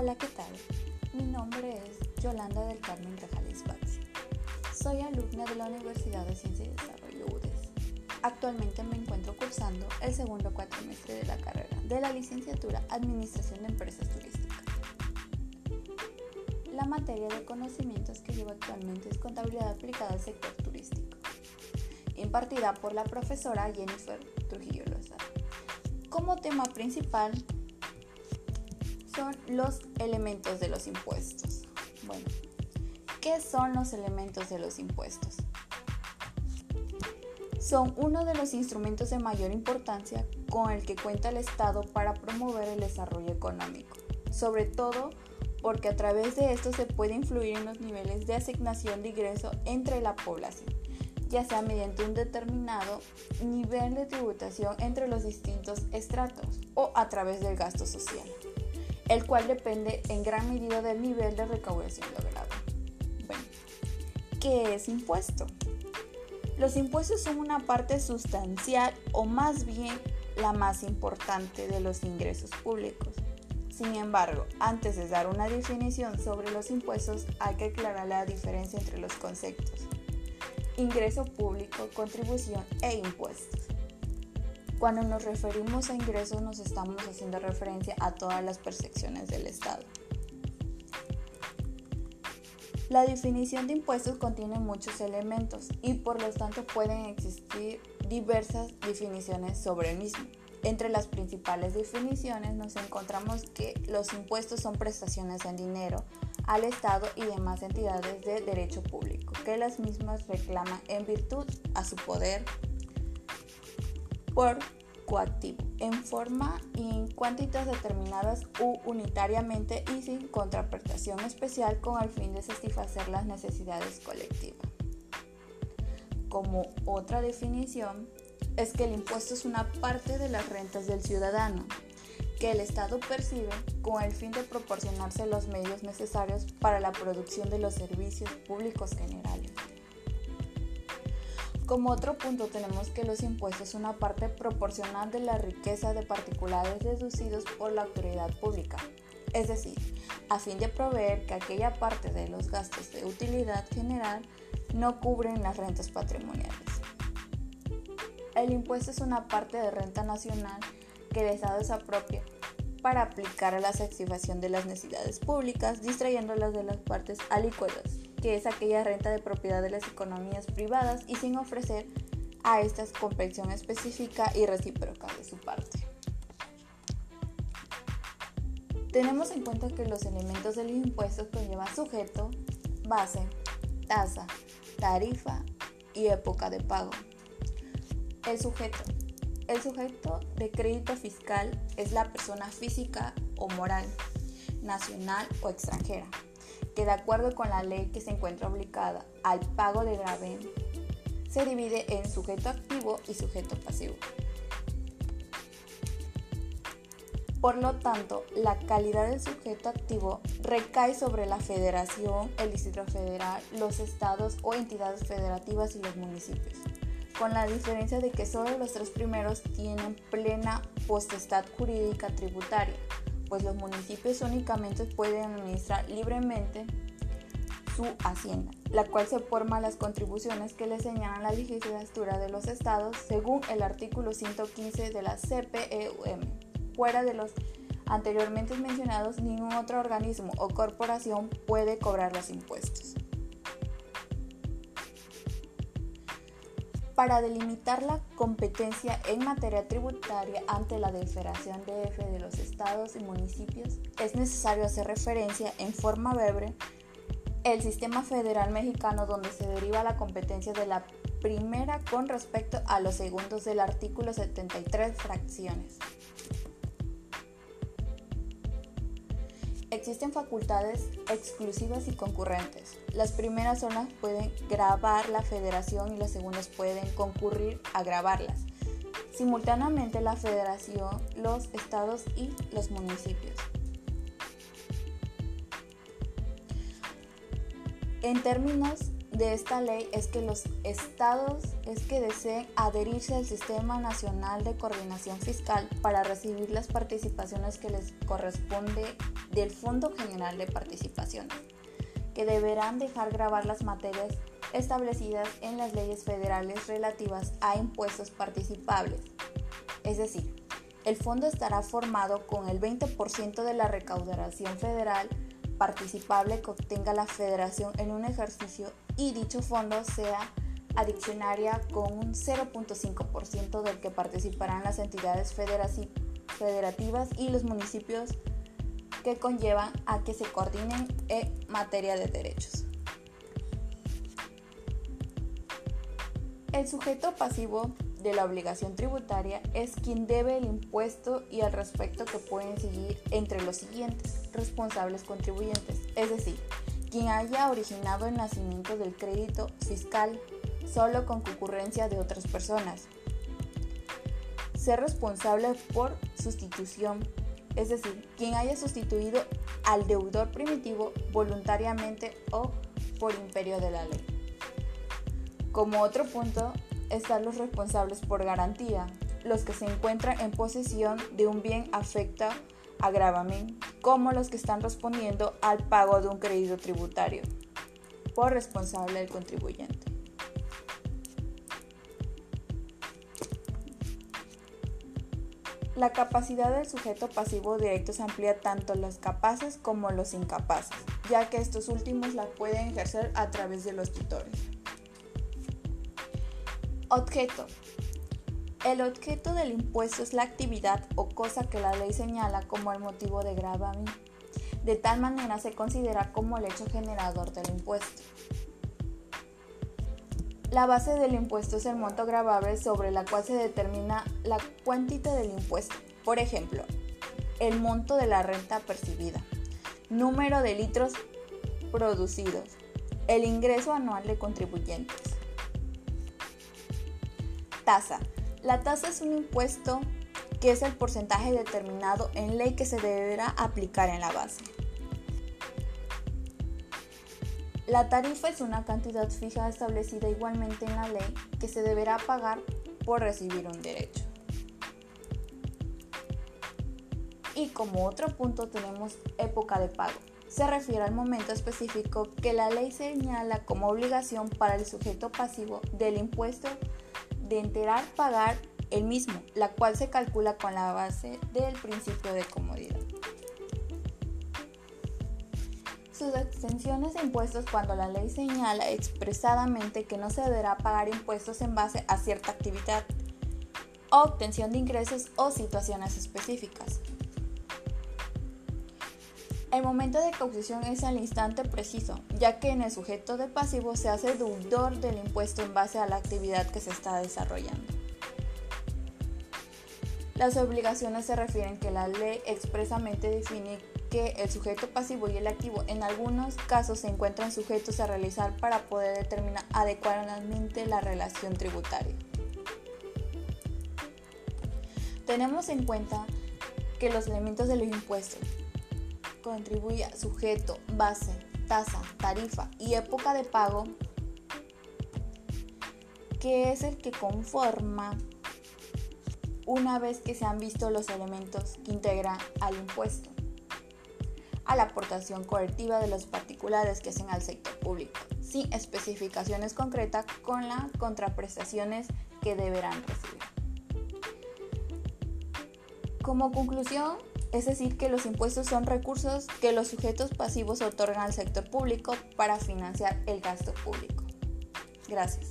Hola, ¿qué tal? Mi nombre es Yolanda del Carmen Grajales Baxi. Soy alumna de la Universidad de Ciencia y Desarrollo UDES. Actualmente me encuentro cursando el segundo cuatrimestre de la carrera de la licenciatura Administración de Empresas Turísticas. La materia de conocimientos que llevo actualmente es Contabilidad aplicada al sector turístico, impartida por la profesora Jennifer Trujillo Lozada. Como tema principal son los elementos de los impuestos. Bueno, ¿qué son los elementos de los impuestos? Son uno de los instrumentos de mayor importancia con el que cuenta el Estado para promover el desarrollo económico, sobre todo porque a través de esto se puede influir en los niveles de asignación de ingreso entre la población, ya sea mediante un determinado nivel de tributación entre los distintos estratos o a través del gasto social el cual depende en gran medida del nivel de recaudación logrado. Bueno, ¿qué es impuesto? Los impuestos son una parte sustancial o más bien la más importante de los ingresos públicos. Sin embargo, antes de dar una definición sobre los impuestos hay que aclarar la diferencia entre los conceptos. Ingreso público, contribución e impuestos. Cuando nos referimos a ingresos nos estamos haciendo referencia a todas las percepciones del Estado. La definición de impuestos contiene muchos elementos y por lo tanto pueden existir diversas definiciones sobre el mismo. Entre las principales definiciones nos encontramos que los impuestos son prestaciones en dinero al Estado y demás entidades de derecho público que las mismas reclaman en virtud a su poder por coactivo, en forma y en cuantitas determinadas u unitariamente y sin contraprestación especial con el fin de satisfacer las necesidades colectivas. Como otra definición, es que el impuesto es una parte de las rentas del ciudadano que el Estado percibe con el fin de proporcionarse los medios necesarios para la producción de los servicios públicos generales. Como otro punto tenemos que los impuestos son una parte proporcional de la riqueza de particulares deducidos por la autoridad pública, es decir, a fin de proveer que aquella parte de los gastos de utilidad general no cubren las rentas patrimoniales. El impuesto es una parte de renta nacional que el Estado se apropia para aplicar a la satisfacción de las necesidades públicas, distrayéndolas de las partes alícuotas que es aquella renta de propiedad de las economías privadas y sin ofrecer a estas comprensión específica y recíproca de su parte. Tenemos en cuenta que los elementos del impuesto conllevan sujeto, base, tasa, tarifa y época de pago. El sujeto. El sujeto de crédito fiscal es la persona física o moral, nacional o extranjera, que de acuerdo con la ley que se encuentra obligada al pago de grave, se divide en sujeto activo y sujeto pasivo. Por lo tanto, la calidad del sujeto activo recae sobre la federación, el distrito federal, los estados o entidades federativas y los municipios, con la diferencia de que solo los tres primeros tienen plena potestad jurídica tributaria, pues los municipios únicamente pueden administrar libremente su hacienda, la cual se forma las contribuciones que le señalan la legislatura de los estados según el artículo 115 de la CPEUM. Fuera de los anteriormente mencionados, ningún otro organismo o corporación puede cobrar los impuestos. Para delimitar la competencia en materia tributaria ante la Federación DF de los estados y municipios, es necesario hacer referencia en forma breve el sistema federal mexicano donde se deriva la competencia de la primera con respecto a los segundos del artículo 73 fracciones. Existen facultades exclusivas y concurrentes. Las primeras son las pueden grabar la federación y las segundas pueden concurrir a grabarlas. Simultáneamente la federación, los estados y los municipios. En términos de esta ley es que los estados es que deseen adherirse al Sistema Nacional de Coordinación Fiscal para recibir las participaciones que les corresponde del Fondo General de Participaciones, que deberán dejar grabar las materias establecidas en las leyes federales relativas a impuestos participables. Es decir, el fondo estará formado con el 20% de la recaudación federal participable que obtenga la federación en un ejercicio y dicho fondo sea adicionaria con un 0.5% del que participarán las entidades federativas y los municipios que conllevan a que se coordinen en materia de derechos. El sujeto pasivo de la obligación tributaria es quien debe el impuesto y al respecto que pueden seguir entre los siguientes responsables contribuyentes, es decir, quien haya originado el nacimiento del crédito fiscal solo con concurrencia de otras personas. Ser responsable por sustitución, es decir, quien haya sustituido al deudor primitivo voluntariamente o por imperio de la ley. Como otro punto están los responsables por garantía, los que se encuentran en posesión de un bien afecta a gravamen, como los que están respondiendo al pago de un crédito tributario por responsable del contribuyente. La capacidad del sujeto pasivo directo se amplía tanto los capaces como los incapaces, ya que estos últimos la pueden ejercer a través de los tutores. Objeto. El objeto del impuesto es la actividad o cosa que la ley señala como el motivo de gravamen. De tal manera se considera como el hecho generador del impuesto. La base del impuesto es el monto gravable sobre la cual se determina la cuantía del impuesto. Por ejemplo, el monto de la renta percibida, número de litros producidos, el ingreso anual de contribuyentes. Tasa. La tasa es un impuesto que es el porcentaje determinado en ley que se deberá aplicar en la base. La tarifa es una cantidad fija establecida igualmente en la ley que se deberá pagar por recibir un derecho. Y como otro punto tenemos época de pago. Se refiere al momento específico que la ley señala como obligación para el sujeto pasivo del impuesto de enterar pagar el mismo, la cual se calcula con la base del principio de comodidad. Sus extensiones de impuestos cuando la ley señala expresadamente que no se deberá pagar impuestos en base a cierta actividad, obtención de ingresos o situaciones específicas. El momento de causación es al instante preciso, ya que en el sujeto de pasivo se hace deudor del impuesto en base a la actividad que se está desarrollando. Las obligaciones se refieren que la ley expresamente define que el sujeto pasivo y el activo en algunos casos se encuentran sujetos a realizar para poder determinar adecuadamente la relación tributaria. Tenemos en cuenta que los elementos de los impuestos contribuye sujeto, base, tasa, tarifa y época de pago, que es el que conforma una vez que se han visto los elementos que integran al impuesto, a la aportación colectiva de los particulares que hacen al sector público, sin especificaciones concretas con las contraprestaciones que deberán recibir. Como conclusión, es decir, que los impuestos son recursos que los sujetos pasivos otorgan al sector público para financiar el gasto público. Gracias.